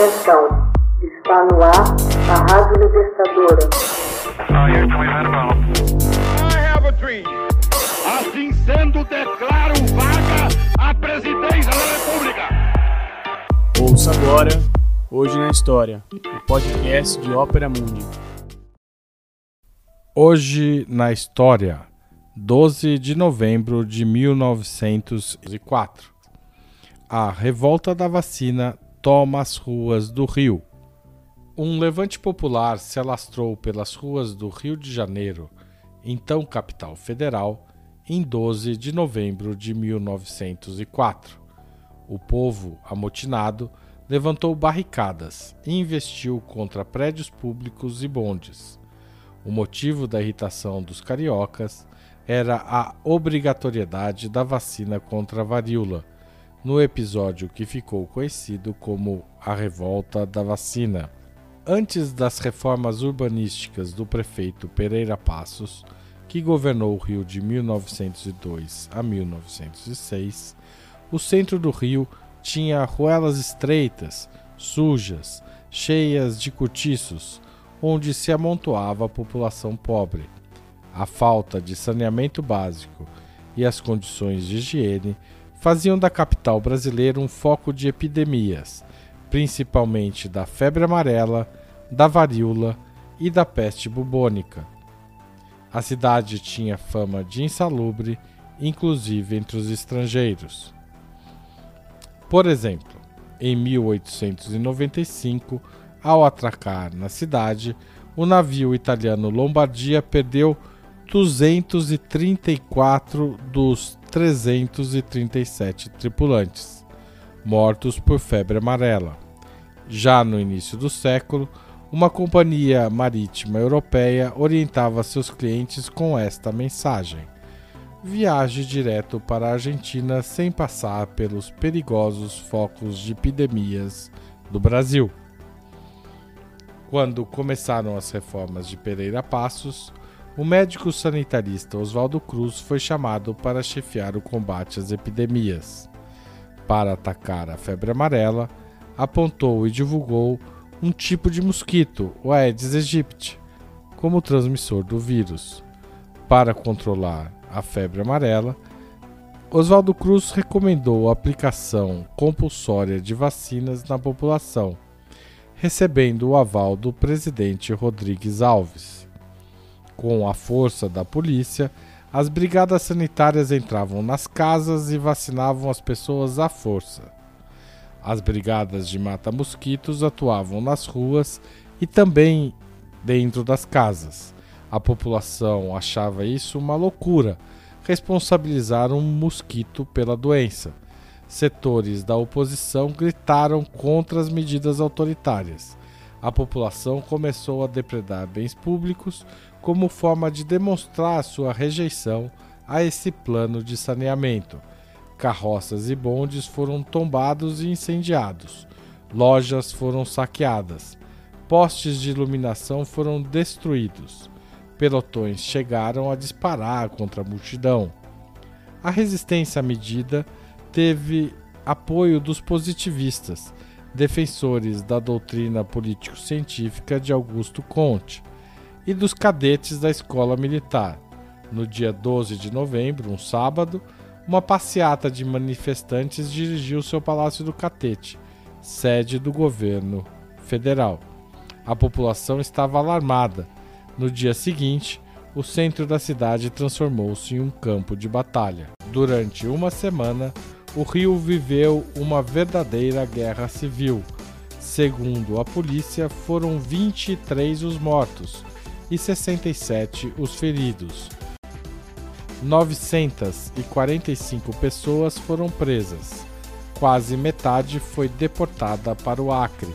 Atenção, está no ar a Rádio Libertadora. I have a dream. Assim sendo, declaro vaga a presidência da República. Ouça agora, hoje na história, o podcast de Ópera Mundi. Hoje na história, 12 de novembro de 1904. A revolta da vacina toma as ruas do Rio. Um levante popular se alastrou pelas ruas do Rio de Janeiro, então capital federal, em 12 de novembro de 1904. O povo, amotinado, levantou barricadas e investiu contra prédios públicos e bondes. O motivo da irritação dos cariocas era a obrigatoriedade da vacina contra a varíola, no episódio que ficou conhecido como a Revolta da Vacina. Antes das reformas urbanísticas do prefeito Pereira Passos, que governou o Rio de 1902 a 1906, o centro do Rio tinha ruelas estreitas, sujas, cheias de cortiços, onde se amontoava a população pobre. A falta de saneamento básico e as condições de higiene faziam da capital brasileira um foco de epidemias, principalmente da febre amarela, da varíola e da peste bubônica. A cidade tinha fama de insalubre, inclusive entre os estrangeiros. Por exemplo, em 1895, ao atracar na cidade, o navio italiano Lombardia perdeu 234 dos 337 tripulantes, mortos por febre amarela. Já no início do século, uma companhia marítima europeia orientava seus clientes com esta mensagem: viaje direto para a Argentina sem passar pelos perigosos focos de epidemias do Brasil. Quando começaram as reformas de Pereira Passos, o médico sanitarista Oswaldo Cruz foi chamado para chefiar o combate às epidemias. Para atacar a febre amarela, apontou e divulgou um tipo de mosquito, o Aedes aegypti, como transmissor do vírus. Para controlar a febre amarela, Oswaldo Cruz recomendou a aplicação compulsória de vacinas na população, recebendo o aval do presidente Rodrigues Alves. Com a força da polícia, as brigadas sanitárias entravam nas casas e vacinavam as pessoas à força. As brigadas de mata-mosquitos atuavam nas ruas e também dentro das casas. A população achava isso uma loucura, responsabilizar um mosquito pela doença. Setores da oposição gritaram contra as medidas autoritárias. A população começou a depredar bens públicos como forma de demonstrar sua rejeição a esse plano de saneamento. Carroças e bondes foram tombados e incendiados, lojas foram saqueadas, postes de iluminação foram destruídos, pelotões chegaram a disparar contra a multidão. A resistência à medida teve apoio dos positivistas, defensores da doutrina político-científica de Augusto Comte e dos cadetes da escola militar. No dia 12 de novembro, um sábado, uma passeata de manifestantes dirigiu-se ao Palácio do Catete, sede do governo federal. A população estava alarmada. No dia seguinte, o centro da cidade transformou-se em um campo de batalha. Durante uma semana, o Rio viveu uma verdadeira guerra civil. Segundo a polícia, foram 23 os mortos e 67 os feridos. 945 pessoas foram presas. Quase metade foi deportada para o Acre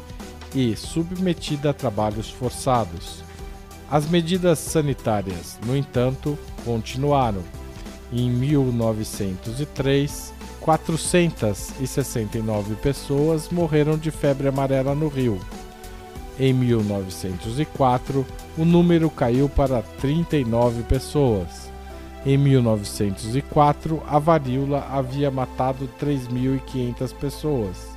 e submetida a trabalhos forçados. As medidas sanitárias, no entanto, continuaram. Em 1903, 469 pessoas morreram de febre amarela no Rio. Em 1904, o número caiu para 39 pessoas. Em 1904, a varíola havia matado 3.500 pessoas.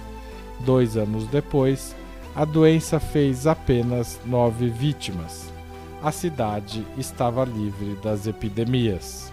Dois anos depois, A doença fez apenas nove vítimas. A cidade estava livre das epidemias.